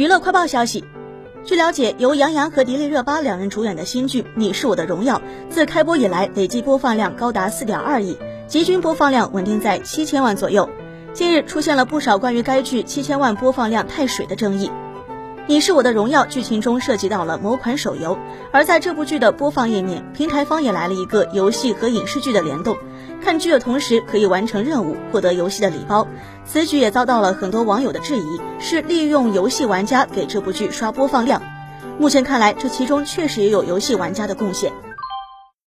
娱乐快报消息，据了解，由杨洋和迪丽热巴两人主演的新剧《你是我的荣耀》，自开播以来累计播放量高达四点二亿，集均播放量稳定在七千万左右。近日出现了不少关于该剧七千万播放量太水的争议。《你是我的荣耀》剧情中涉及到了某款手游，而在这部剧的播放页面，平台方也来了一个游戏和影视剧的联动。看剧的同时可以完成任务，获得游戏的礼包。此举也遭到了很多网友的质疑，是利用游戏玩家给这部剧刷播放量。目前看来，这其中确实也有游戏玩家的贡献。